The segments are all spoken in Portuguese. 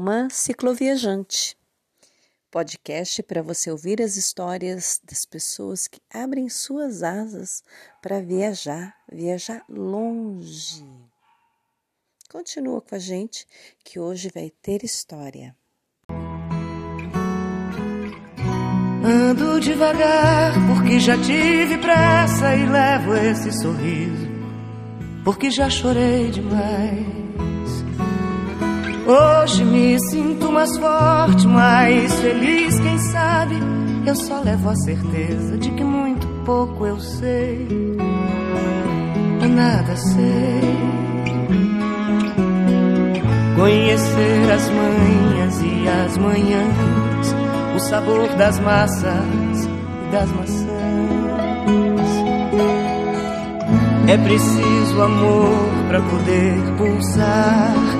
Alma Cicloviajante. Podcast para você ouvir as histórias das pessoas que abrem suas asas para viajar, viajar longe. Continua com a gente que hoje vai ter história. Ando devagar porque já tive pressa e levo esse sorriso porque já chorei demais. Hoje me sinto mais forte, mais feliz, quem sabe? Eu só levo a certeza de que muito pouco eu sei. Nada sei. Conhecer as manhas e as manhãs, o sabor das massas e das maçãs. É preciso amor para poder pulsar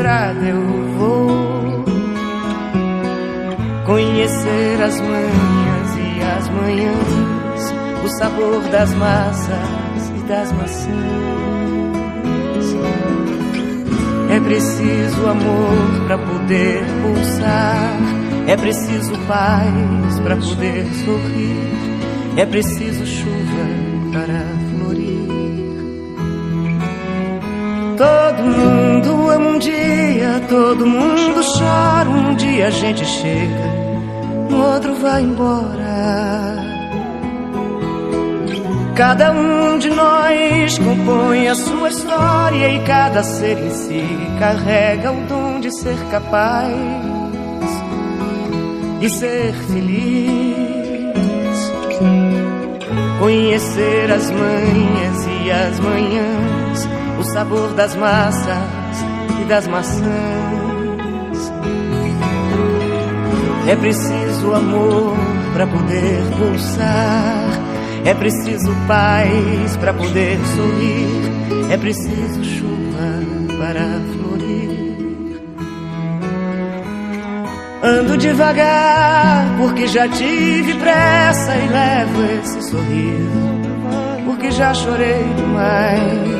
estrada eu vou conhecer as manhas e as manhãs, o sabor das massas e das maçãs. É preciso amor para poder pulsar, é preciso paz para poder sorrir, é preciso chuva para florir. Todo mundo ama um dia, todo mundo chora. Um dia a gente chega, no outro vai embora. Cada um de nós compõe a sua história e cada ser em si carrega o dom de ser capaz e ser feliz. Conhecer as manhas e as manhãs o sabor das massas das maçãs. É preciso amor para poder pulsar, é preciso paz para poder sorrir, é preciso chuva para florir. Ando devagar porque já tive pressa e levo esse sorriso, porque já chorei demais.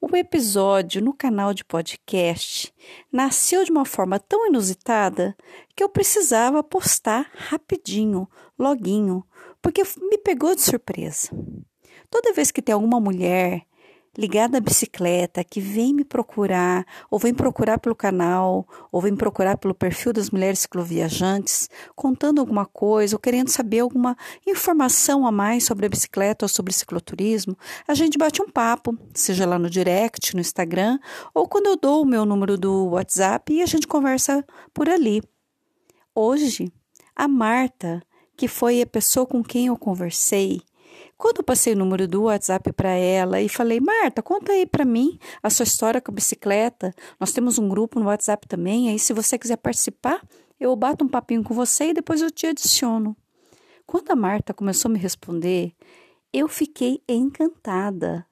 o episódio no canal de podcast nasceu de uma forma tão inusitada que eu precisava postar rapidinho, loguinho, porque me pegou de surpresa. Toda vez que tem alguma mulher ligada à bicicleta que vem me procurar, ou vem procurar pelo canal, ou vem procurar pelo perfil das mulheres cicloviajantes, contando alguma coisa, ou querendo saber alguma informação a mais sobre a bicicleta ou sobre cicloturismo, a gente bate um papo, seja lá no direct, no Instagram, ou quando eu dou o meu número do WhatsApp e a gente conversa por ali. Hoje, a Marta, que foi a pessoa com quem eu conversei, quando eu passei o número do WhatsApp para ela e falei, Marta, conta aí para mim a sua história com a bicicleta. Nós temos um grupo no WhatsApp também, aí se você quiser participar, eu bato um papinho com você e depois eu te adiciono. Quando a Marta começou a me responder, eu fiquei encantada.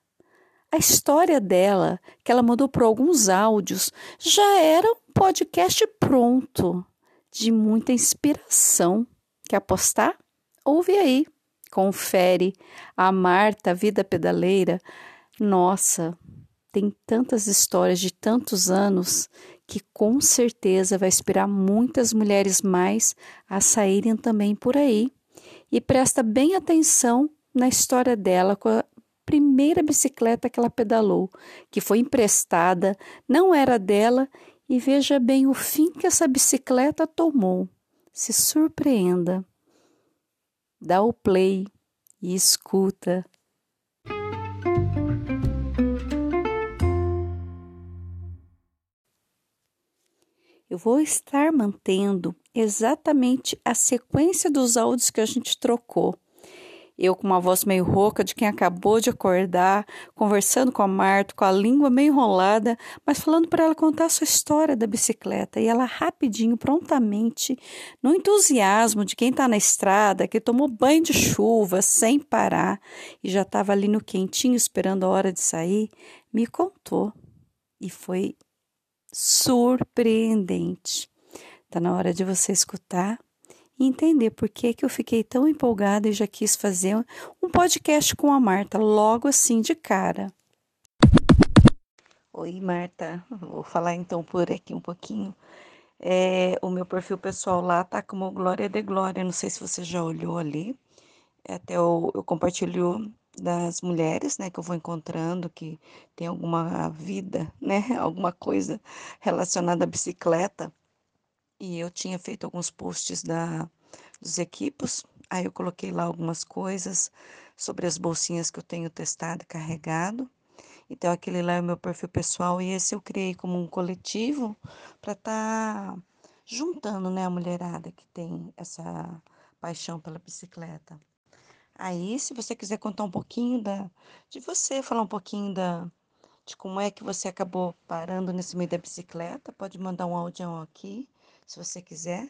A história dela, que ela mandou por alguns áudios, já era um podcast pronto, de muita inspiração. Quer apostar? Ouve aí confere a Marta, a vida pedaleira. Nossa, tem tantas histórias de tantos anos que com certeza vai inspirar muitas mulheres mais a saírem também por aí. E presta bem atenção na história dela com a primeira bicicleta que ela pedalou, que foi emprestada, não era dela e veja bem o fim que essa bicicleta tomou. Se surpreenda. Dá o play e escuta. Eu vou estar mantendo exatamente a sequência dos áudios que a gente trocou eu com uma voz meio rouca de quem acabou de acordar, conversando com a Marta, com a língua meio enrolada, mas falando para ela contar a sua história da bicicleta. E ela rapidinho, prontamente, no entusiasmo de quem está na estrada, que tomou banho de chuva sem parar e já estava ali no quentinho esperando a hora de sair, me contou. E foi surpreendente. Está na hora de você escutar e entender por que, que eu fiquei tão empolgada e já quis fazer um podcast com a Marta logo assim de cara. Oi, Marta. Vou falar então por aqui um pouquinho. É, o meu perfil pessoal lá tá como Glória de Glória. Não sei se você já olhou ali. Até eu, eu compartilho das mulheres, né, que eu vou encontrando que tem alguma vida, né, alguma coisa relacionada à bicicleta. E eu tinha feito alguns posts da, dos equipos, aí eu coloquei lá algumas coisas sobre as bolsinhas que eu tenho testado e carregado. Então, aquele lá é o meu perfil pessoal e esse eu criei como um coletivo para estar tá juntando né, a mulherada que tem essa paixão pela bicicleta. Aí, se você quiser contar um pouquinho da, de você, falar um pouquinho da, de como é que você acabou parando nesse meio da bicicleta, pode mandar um áudio aqui se você quiser.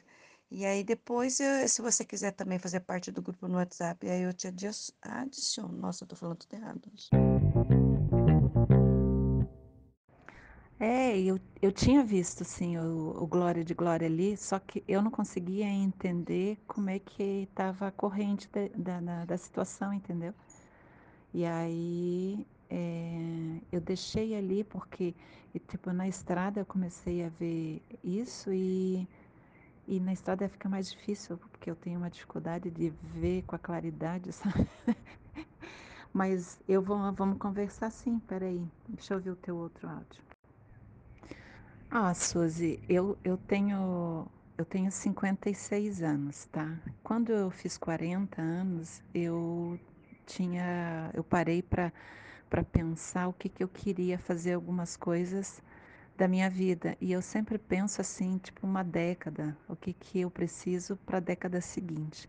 E aí depois, eu, se você quiser também fazer parte do grupo no WhatsApp, aí eu te adiciono. Nossa, eu tô falando tudo errado. É, eu, eu tinha visto sim o, o Glória de Glória ali, só que eu não conseguia entender como é que estava a corrente da, da, da, situação, entendeu? E aí é, eu deixei ali porque, tipo, na estrada eu comecei a ver isso e, e na estrada fica mais difícil, porque eu tenho uma dificuldade de ver com a claridade, sabe? Mas eu vou, vamos conversar sim, peraí. Deixa eu ver o teu outro áudio. Ah, Suzy, eu, eu tenho eu tenho 56 anos, tá? Quando eu fiz 40 anos, eu tinha eu parei para para pensar o que, que eu queria fazer algumas coisas da minha vida. E eu sempre penso assim, tipo uma década, o que, que eu preciso para a década seguinte.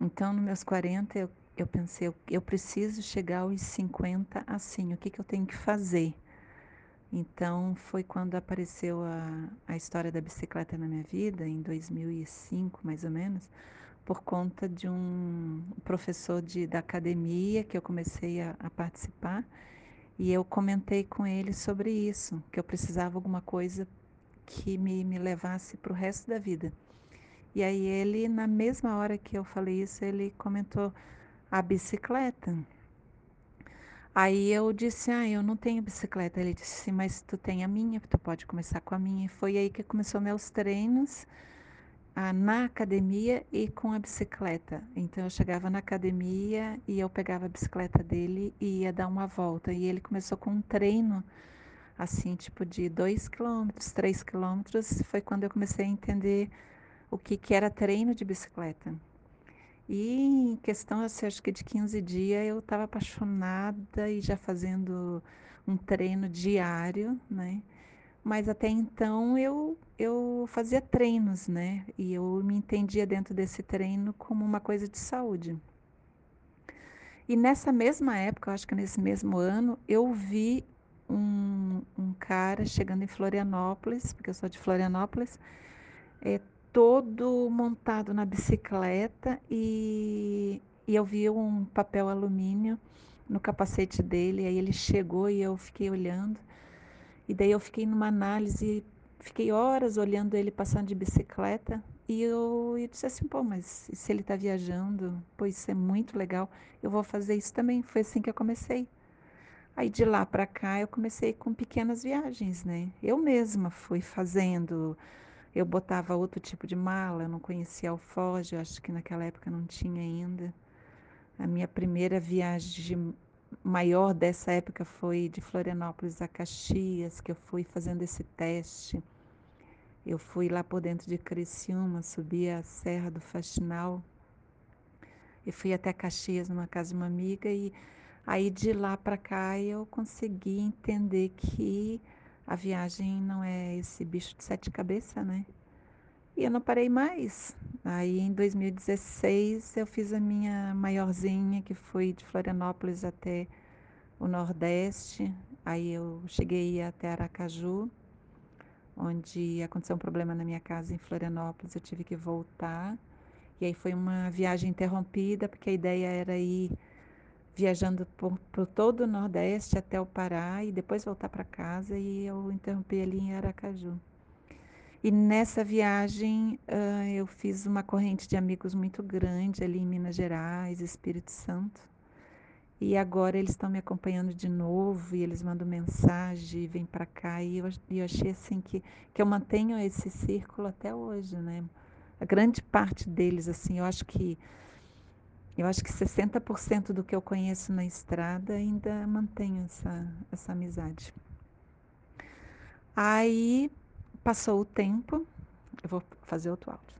Então, nos meus 40, eu, eu pensei, eu, eu preciso chegar aos 50 assim, o que, que eu tenho que fazer? Então, foi quando apareceu a, a história da bicicleta na minha vida, em 2005, mais ou menos, por conta de um professor de, da academia que eu comecei a, a participar e eu comentei com ele sobre isso, que eu precisava alguma coisa que me, me levasse para o resto da vida. E aí ele, na mesma hora que eu falei isso, ele comentou a bicicleta. Aí eu disse, ah, eu não tenho bicicleta. Ele disse, mas tu tem a minha, tu pode começar com a minha. E foi aí que começou meus treinos na academia e com a bicicleta. Então eu chegava na academia e eu pegava a bicicleta dele e ia dar uma volta. E ele começou com um treino assim, tipo de 2 quilômetros, 3 quilômetros. Foi quando eu comecei a entender o que, que era treino de bicicleta. E em questão, assim, acho que de 15 dias eu estava apaixonada e já fazendo um treino diário, né? Mas até então eu, eu fazia treinos, né? E eu me entendia dentro desse treino como uma coisa de saúde. E nessa mesma época, acho que nesse mesmo ano, eu vi um, um cara chegando em Florianópolis, porque eu sou de Florianópolis, é, todo montado na bicicleta e, e eu vi um papel alumínio no capacete dele. Aí ele chegou e eu fiquei olhando. E daí eu fiquei numa análise, fiquei horas olhando ele passando de bicicleta e eu, eu disse assim, pô, mas se ele está viajando, pô, isso é muito legal, eu vou fazer isso também. Foi assim que eu comecei. Aí de lá para cá eu comecei com pequenas viagens, né? Eu mesma fui fazendo, eu botava outro tipo de mala, eu não conhecia alfoge, acho que naquela época não tinha ainda. A minha primeira viagem maior dessa época foi de Florianópolis a Caxias, que eu fui fazendo esse teste. Eu fui lá por dentro de Criciúma, subi a Serra do Faxinal e fui até Caxias numa casa de uma amiga e aí de lá para cá eu consegui entender que a viagem não é esse bicho de sete cabeças, né? E eu não parei mais. Aí em 2016 eu fiz a minha maiorzinha, que foi de Florianópolis até o Nordeste. Aí eu cheguei até Aracaju, onde aconteceu um problema na minha casa em Florianópolis, eu tive que voltar. E aí foi uma viagem interrompida, porque a ideia era ir viajando por, por todo o Nordeste até o Pará e depois voltar para casa e eu interrompi ali em Aracaju. E nessa viagem uh, eu fiz uma corrente de amigos muito grande ali em Minas Gerais, Espírito Santo. E agora eles estão me acompanhando de novo e eles mandam mensagem, vêm para cá e eu, eu achei assim que, que eu mantenho esse círculo até hoje, né? A grande parte deles, assim, eu acho que eu acho que 60% do que eu conheço na estrada ainda mantenho essa, essa amizade. Aí passou o tempo, eu vou fazer outro áudio.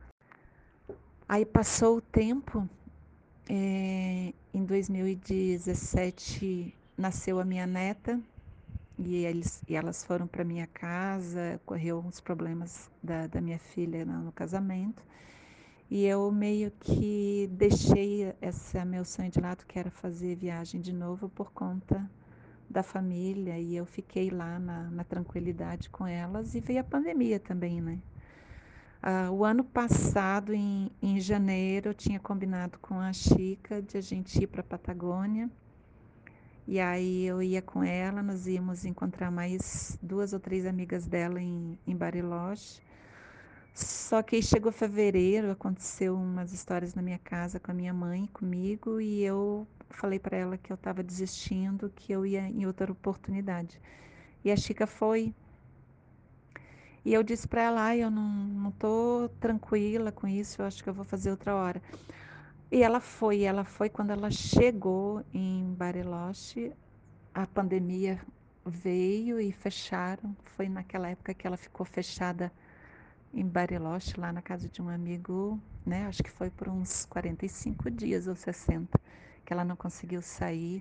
Aí passou o tempo, é, em 2017 nasceu a minha neta e, eles, e elas foram para minha casa, correu uns problemas da, da minha filha no, no casamento. E eu meio que deixei esse meu sonho de lado, que era fazer viagem de novo por conta da família. E eu fiquei lá na, na tranquilidade com elas e veio a pandemia também, né? Ah, o ano passado, em, em janeiro, eu tinha combinado com a Chica de a gente ir para a Patagônia. E aí eu ia com ela, nós íamos encontrar mais duas ou três amigas dela em, em Bariloche. Só que chegou fevereiro, aconteceu umas histórias na minha casa com a minha mãe, comigo, e eu falei para ela que eu estava desistindo, que eu ia em outra oportunidade. E a Chica foi. E eu disse para ela, ah, eu não, não tô tranquila com isso, eu acho que eu vou fazer outra hora. E ela foi, ela foi quando ela chegou em Bariloche, a pandemia veio e fecharam. Foi naquela época que ela ficou fechada em Bariloche, lá na casa de um amigo, né? Acho que foi por uns 45 dias ou 60 que ela não conseguiu sair.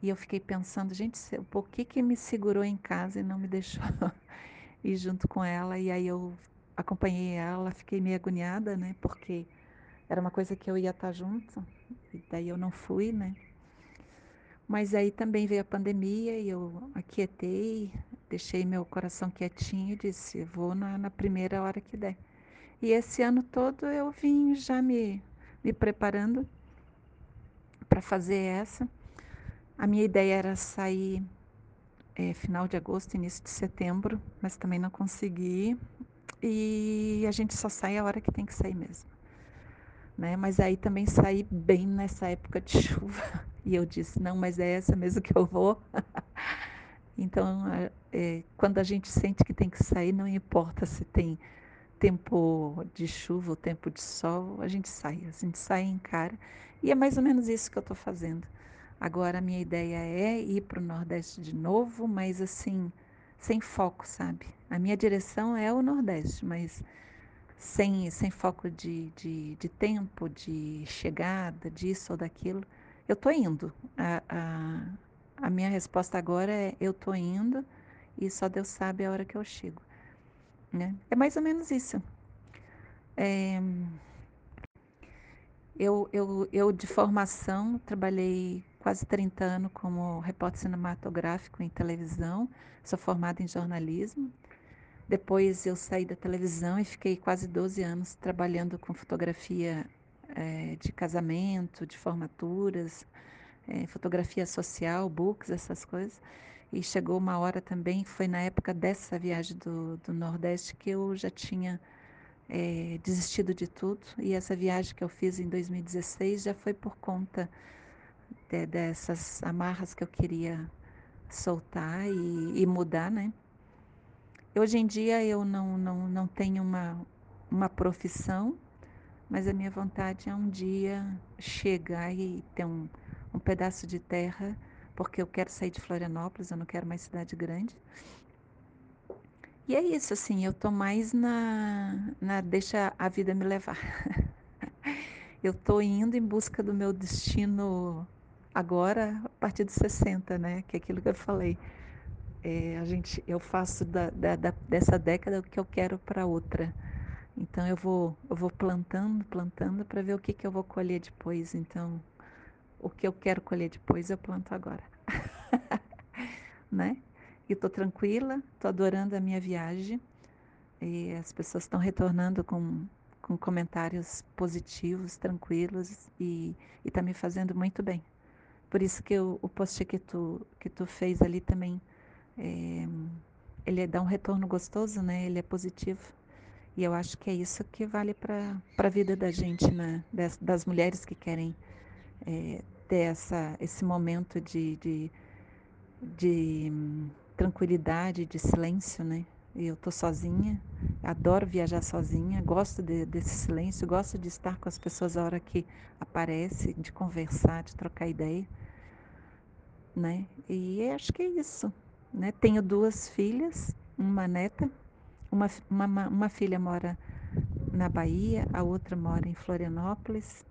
E eu fiquei pensando, gente, por que que me segurou em casa e não me deixou ir junto com ela? E aí eu acompanhei ela, fiquei meio agoniada, né? Porque era uma coisa que eu ia estar junto, e daí eu não fui, né? Mas aí também veio a pandemia e eu aquietei, deixei meu coração quietinho e disse: vou na, na primeira hora que der. E esse ano todo eu vim já me, me preparando para fazer essa. A minha ideia era sair é, final de agosto, início de setembro, mas também não consegui. E a gente só sai a hora que tem que sair mesmo. Né? Mas aí também saí bem nessa época de chuva. E eu disse, não, mas é essa mesmo que eu vou. então, é, quando a gente sente que tem que sair, não importa se tem tempo de chuva ou tempo de sol, a gente sai, a gente sai em cara. E é mais ou menos isso que eu estou fazendo. Agora, a minha ideia é ir para o Nordeste de novo, mas assim, sem foco, sabe? A minha direção é o Nordeste, mas sem, sem foco de, de, de tempo, de chegada, disso ou daquilo. Eu estou indo. A, a, a minha resposta agora é: eu estou indo e só Deus sabe a hora que eu chego. Né? É mais ou menos isso. É, eu, eu, eu, de formação, trabalhei quase 30 anos como repórter cinematográfico em televisão, sou formada em jornalismo. Depois eu saí da televisão e fiquei quase 12 anos trabalhando com fotografia é, de casamento, de formaturas, é, fotografia social, books, essas coisas. E chegou uma hora também, foi na época dessa viagem do, do Nordeste, que eu já tinha é, desistido de tudo. E essa viagem que eu fiz em 2016 já foi por conta de, dessas amarras que eu queria soltar e, e mudar, né? Hoje em dia eu não, não, não tenho uma, uma profissão, mas a minha vontade é um dia chegar e ter um, um pedaço de terra porque eu quero sair de Florianópolis, eu não quero mais cidade grande. E é isso, assim, eu tô mais na, na deixa a vida me levar. eu tô indo em busca do meu destino agora, a partir dos 60, né? Que é aquilo que eu falei. É, a gente, eu faço da, da, da, dessa década o que eu quero para outra. Então eu vou, eu vou plantando, plantando para ver o que, que eu vou colher depois. Então, o que eu quero colher depois eu planto agora. né? E estou tranquila, estou adorando a minha viagem. E as pessoas estão retornando com, com comentários positivos, tranquilos e está me fazendo muito bem. Por isso que o, o post que tu, que tu fez ali também, é, ele dá um retorno gostoso, né? Ele é positivo. E eu acho que é isso que vale para a vida da gente, né? das, das mulheres que querem é, ter essa, esse momento de, de, de tranquilidade, de silêncio, né? Eu estou sozinha, adoro viajar sozinha, gosto de, desse silêncio, gosto de estar com as pessoas a hora que aparece, de conversar, de trocar ideia, né? E acho que é isso, né? Tenho duas filhas, uma neta, uma, uma, uma filha mora na Bahia, a outra mora em Florianópolis.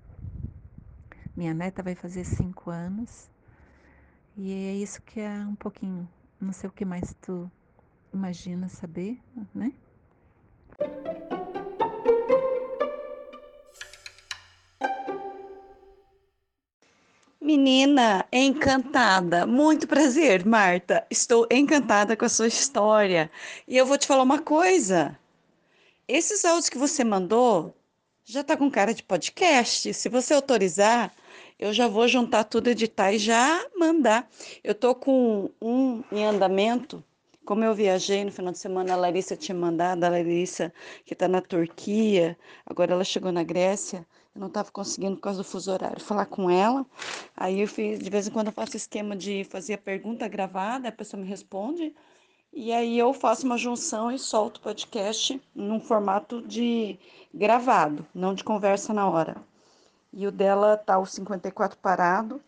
Minha neta vai fazer cinco anos. E é isso que é um pouquinho não sei o que mais tu imagina saber, né? Menina, encantada. Muito prazer, Marta. Estou encantada com a sua história. E eu vou te falar uma coisa. Esses áudios que você mandou já tá com cara de podcast. Se você autorizar, eu já vou juntar tudo, editar e já mandar. Eu tô com um em andamento. Como eu viajei no final de semana, a Larissa tinha mandado, a Larissa que está na Turquia, agora ela chegou na Grécia, eu não estava conseguindo por causa do fuso horário falar com ela. Aí eu fiz, de vez em quando eu faço esquema de fazer a pergunta gravada, a pessoa me responde, e aí eu faço uma junção e solto o podcast num formato de gravado, não de conversa na hora. E o dela tá o 54 parado.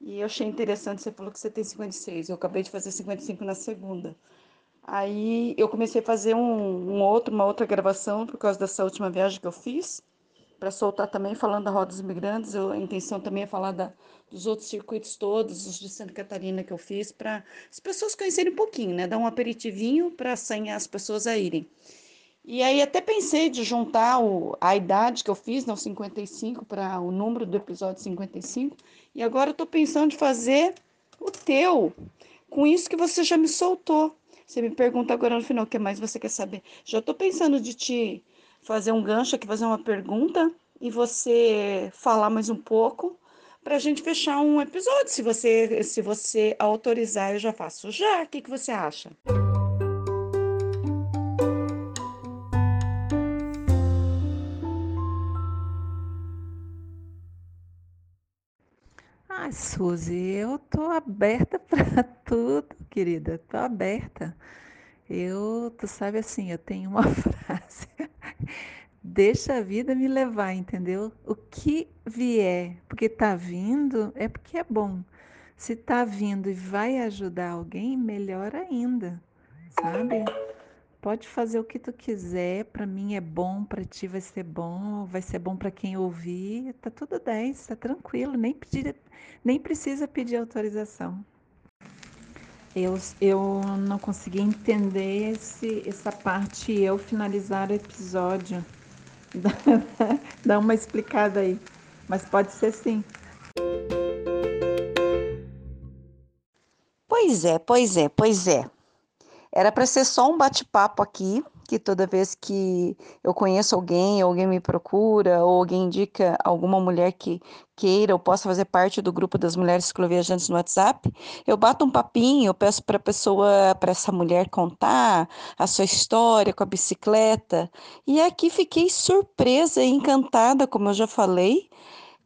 E eu achei interessante, você falou que você tem 56. Eu acabei de fazer 55 na segunda. Aí eu comecei a fazer um, um outro, uma outra gravação por causa dessa última viagem que eu fiz, para soltar também falando da Roda dos Imigrantes. Eu, a intenção também é falar da, dos outros circuitos todos, os de Santa Catarina que eu fiz, para as pessoas conhecerem um pouquinho, né? Dar um aperitivinho para assanhar as pessoas a irem. E aí até pensei de juntar o, a idade que eu fiz, não 55, para o número do episódio 55. E agora eu estou pensando de fazer o teu, com isso que você já me soltou. Você me pergunta agora no final o que mais você quer saber. Já estou pensando de te fazer um gancho aqui, fazer uma pergunta e você falar mais um pouco para a gente fechar um episódio. Se você, se você autorizar, eu já faço já. O que, que você acha? Suzy, eu tô aberta para tudo, querida. Tô aberta. Eu, tu sabe assim, eu tenho uma frase. Deixa a vida me levar, entendeu? O que vier, porque tá vindo, é porque é bom. Se tá vindo e vai ajudar alguém, melhor ainda, sabe? Pode fazer o que tu quiser, para mim é bom, para ti vai ser bom, vai ser bom para quem ouvir, tá tudo 10, tá tranquilo, nem, pedir, nem precisa pedir autorização. Eu, eu não consegui entender esse, essa parte eu finalizar o episódio. Dá uma explicada aí, mas pode ser sim. Pois é, pois é, pois é. Era para ser só um bate-papo aqui, que toda vez que eu conheço alguém, alguém me procura, ou alguém indica alguma mulher que queira ou possa fazer parte do grupo das mulheres cicloviajantes no WhatsApp, eu bato um papinho, eu peço para a pessoa, para essa mulher contar a sua história com a bicicleta. E aqui fiquei surpresa e encantada, como eu já falei,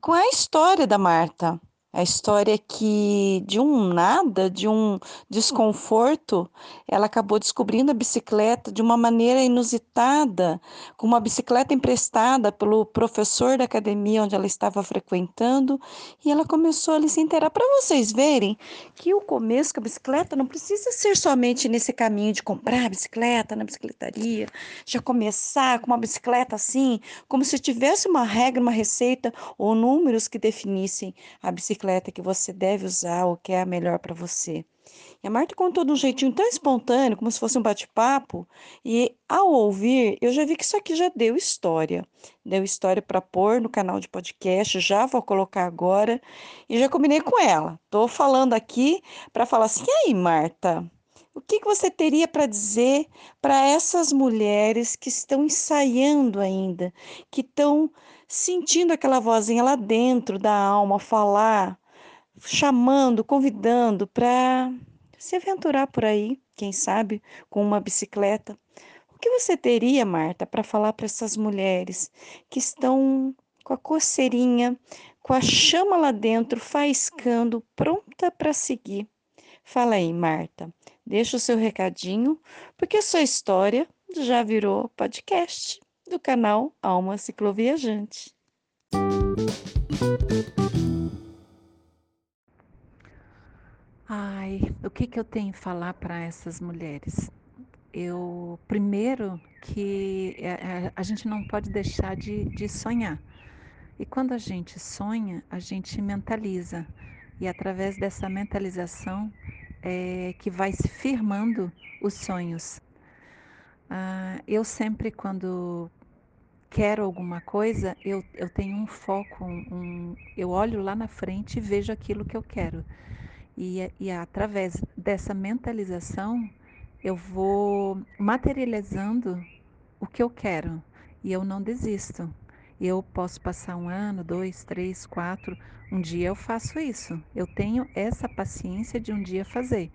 com a história da Marta. A história que de um nada, de um desconforto, ela acabou descobrindo a bicicleta de uma maneira inusitada, com uma bicicleta emprestada pelo professor da academia onde ela estava frequentando, e ela começou a se inteirar para vocês verem que o começo com a bicicleta não precisa ser somente nesse caminho de comprar bicicleta na bicicletaria, já começar com uma bicicleta assim, como se tivesse uma regra, uma receita ou números que definissem a bicicleta bicicleta que você deve usar ou que é a melhor para você. E a Marta contou de um jeitinho tão espontâneo, como se fosse um bate-papo, e ao ouvir, eu já vi que isso aqui já deu história. Deu história para pôr no canal de podcast, já vou colocar agora, e já combinei com ela. Estou falando aqui para falar assim: e aí, Marta? O que, que você teria para dizer para essas mulheres que estão ensaiando ainda, que estão sentindo aquela vozinha lá dentro da alma falar, chamando, convidando para se aventurar por aí, quem sabe, com uma bicicleta. O que você teria, Marta, para falar para essas mulheres que estão com a coceirinha, com a chama lá dentro, faiscando, pronta para seguir? Fala aí, Marta. Deixa o seu recadinho, porque a sua história já virou podcast do canal Alma Cicloviajante. Ai, o que, que eu tenho que falar para essas mulheres? Eu, primeiro, que a, é, a, é, a gente não pode deixar de, de sonhar. E quando a gente sonha, a gente mentaliza. E através dessa mentalização é que vai se firmando os sonhos. Ah, eu sempre, quando quero alguma coisa, eu, eu tenho um foco, um, eu olho lá na frente e vejo aquilo que eu quero. E, e através dessa mentalização, eu vou materializando o que eu quero e eu não desisto. Eu posso passar um ano, dois, três, quatro, um dia eu faço isso. Eu tenho essa paciência de um dia fazer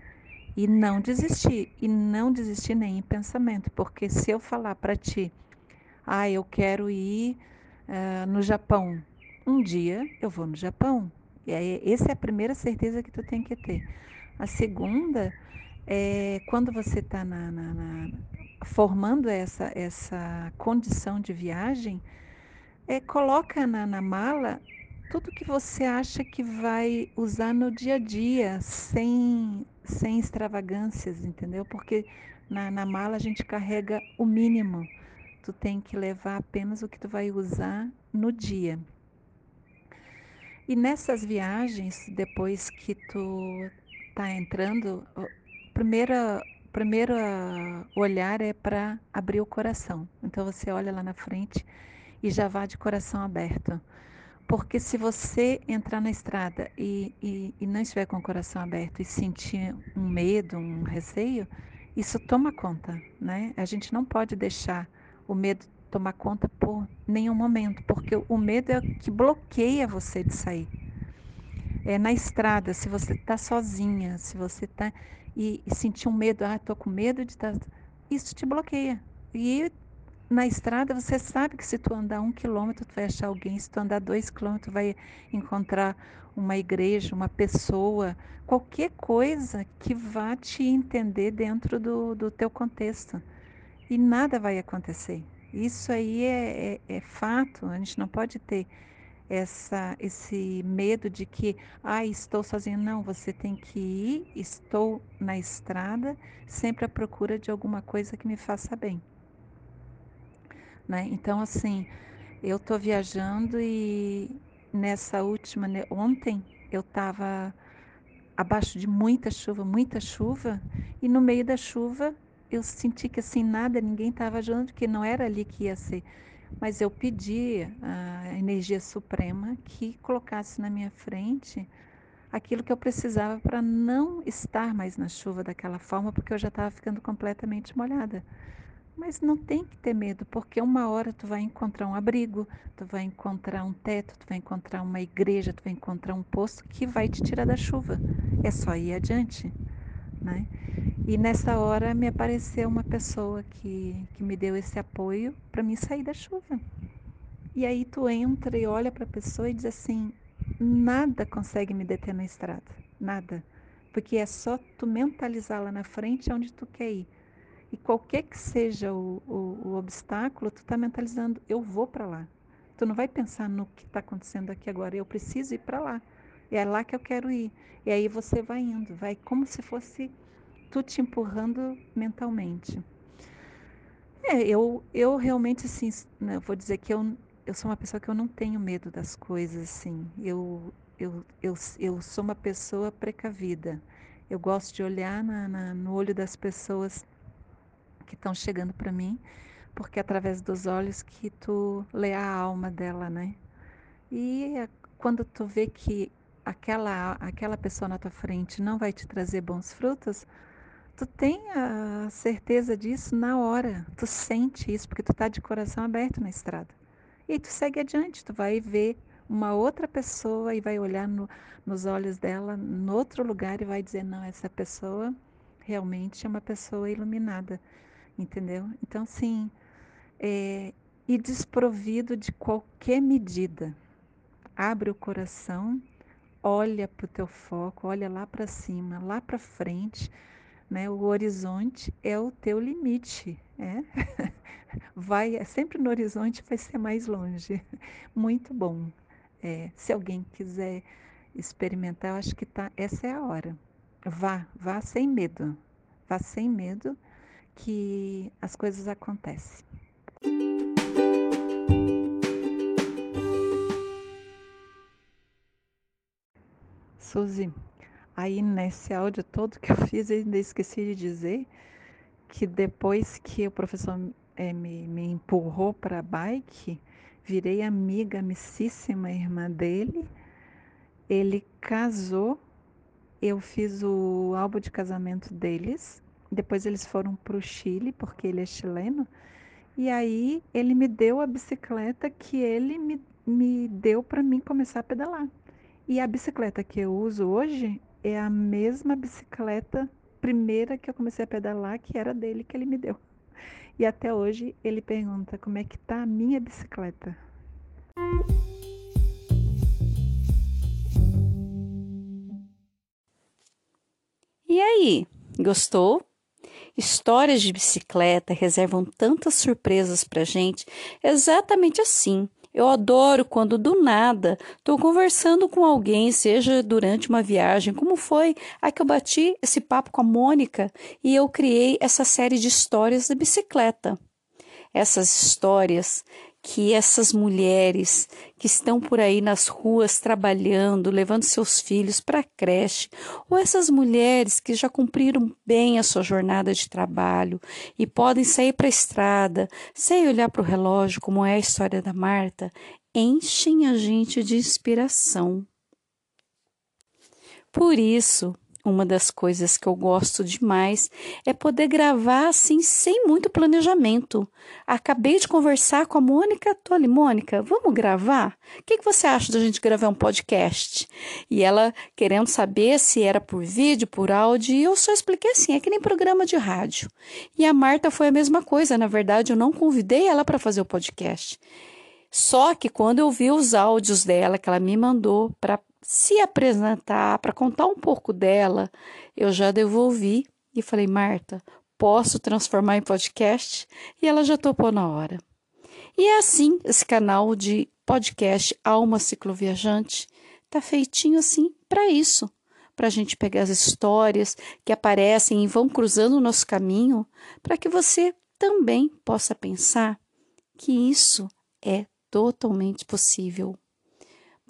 e não desistir e não desistir nem em pensamento, porque se eu falar para ti, ah, eu quero ir uh, no Japão, um dia eu vou no Japão. E aí, essa é a primeira certeza que tu tem que ter. A segunda é quando você está na, na, na, formando essa, essa condição de viagem, é, coloca na, na mala tudo que você acha que vai usar no dia a dia, sem, sem extravagâncias, entendeu? Porque na, na mala a gente carrega o mínimo. Tu tem que levar apenas o que tu vai usar no dia. E nessas viagens, depois que tu tá entrando, primeira primeiro olhar é para abrir o coração. Então você olha lá na frente e já vá de coração aberto. Porque se você entrar na estrada e, e, e, não estiver com o coração aberto e sentir um medo, um receio, isso toma conta, né? A gente não pode deixar o medo tomar conta por nenhum momento, porque o medo é o que bloqueia você de sair. É na estrada, se você está sozinha, se você está e, e sentir um medo, ah, estou com medo de estar, tá... isso te bloqueia. E na estrada você sabe que se tu andar um quilômetro tu vai achar alguém, se tu andar dois quilômetros vai encontrar uma igreja, uma pessoa, qualquer coisa que vá te entender dentro do, do teu contexto. E nada vai acontecer. Isso aí é, é, é fato, a gente não pode ter essa, esse medo de que, ah, estou sozinho. Não, você tem que ir, estou na estrada, sempre à procura de alguma coisa que me faça bem. Né? Então, assim, eu estou viajando e nessa última, né, ontem eu estava abaixo de muita chuva, muita chuva, e no meio da chuva eu senti que assim nada, ninguém estava ajudando, que não era ali que ia ser. Mas eu pedi a energia suprema que colocasse na minha frente aquilo que eu precisava para não estar mais na chuva daquela forma, porque eu já estava ficando completamente molhada. Mas não tem que ter medo, porque uma hora tu vai encontrar um abrigo, tu vai encontrar um teto, tu vai encontrar uma igreja, tu vai encontrar um poço que vai te tirar da chuva. É só ir adiante, né? E nessa hora me apareceu uma pessoa que, que me deu esse apoio para me sair da chuva. E aí tu entra e olha para a pessoa e diz assim: nada consegue me deter na estrada, nada. Porque é só tu mentalizar lá na frente onde tu quer ir. E qualquer que seja o, o, o obstáculo, tu está mentalizando, eu vou para lá. Tu não vai pensar no que está acontecendo aqui agora, eu preciso ir para lá. É lá que eu quero ir. E aí você vai indo, vai como se fosse tu te empurrando mentalmente. É, eu, eu realmente, assim, né, vou dizer que eu, eu sou uma pessoa que eu não tenho medo das coisas, assim. Eu, eu, eu, eu sou uma pessoa precavida. Eu gosto de olhar na, na, no olho das pessoas que estão chegando para mim, porque é através dos olhos que tu lê a alma dela, né? E quando tu vê que aquela, aquela pessoa na tua frente não vai te trazer bons frutos, tu tem a certeza disso na hora. Tu sente isso, porque tu tá de coração aberto na estrada. E tu segue adiante, tu vai ver uma outra pessoa e vai olhar no, nos olhos dela, no outro lugar, e vai dizer: não, essa pessoa realmente é uma pessoa iluminada, entendeu? Então, sim, é, e desprovido de qualquer medida. Abre o coração, olha para o teu foco, olha lá para cima, lá para frente né? O horizonte é o teu limite, é? vai é sempre no horizonte vai ser mais longe. Muito bom. É, se alguém quiser experimentar, eu acho que tá, essa é a hora. Vá, vá sem medo. Vá sem medo que as coisas acontecem. Suzy, Aí nesse áudio todo que eu fiz, ainda esqueci de dizer que depois que o professor é, me, me empurrou para a bike, virei amiga, amicíssima irmã dele. Ele casou, eu fiz o álbum de casamento deles. Depois eles foram para o Chile, porque ele é chileno. E aí ele me deu a bicicleta que ele me, me deu para mim começar a pedalar. E a bicicleta que eu uso hoje é a mesma bicicleta primeira que eu comecei a pedalar, que era dele que ele me deu. E até hoje ele pergunta como é que tá a minha bicicleta. E aí, gostou? Histórias de bicicleta reservam tantas surpresas pra gente, exatamente assim eu adoro quando do nada estou conversando com alguém, seja durante uma viagem, como foi a que eu bati esse papo com a Mônica e eu criei essa série de histórias da bicicleta. Essas histórias que essas mulheres que estão por aí nas ruas trabalhando, levando seus filhos para a creche, ou essas mulheres que já cumpriram bem a sua jornada de trabalho e podem sair para a estrada sem olhar para o relógio, como é a história da Marta, enchem a gente de inspiração. Por isso, uma das coisas que eu gosto demais é poder gravar assim sem muito planejamento. Acabei de conversar com a Mônica Toli. Mônica, vamos gravar? O que, que você acha da gente gravar um podcast? E ela querendo saber se era por vídeo, por áudio, e eu só expliquei assim, é que nem programa de rádio. E a Marta foi a mesma coisa, na verdade eu não convidei ela para fazer o podcast. Só que quando eu vi os áudios dela que ela me mandou para se apresentar, para contar um pouco dela, eu já devolvi e falei, Marta, posso transformar em podcast? E ela já topou na hora. E é assim, esse canal de podcast Alma Cicloviajante tá feitinho assim para isso, para a gente pegar as histórias que aparecem e vão cruzando o nosso caminho, para que você também possa pensar que isso é totalmente possível.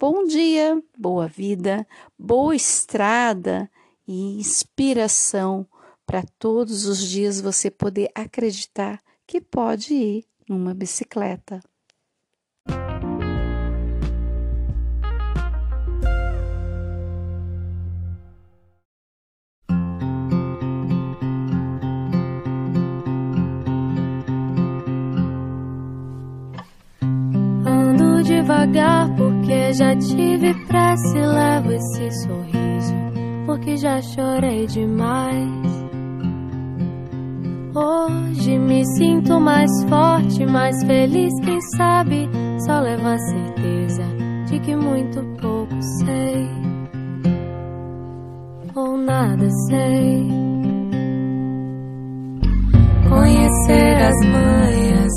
Bom dia, boa vida, boa estrada e inspiração para todos os dias você poder acreditar que pode ir numa bicicleta. Devagar porque já tive pressa e levo esse sorriso porque já chorei demais. Hoje me sinto mais forte, mais feliz, quem sabe só leva a certeza de que muito pouco sei ou nada sei. Conhecer as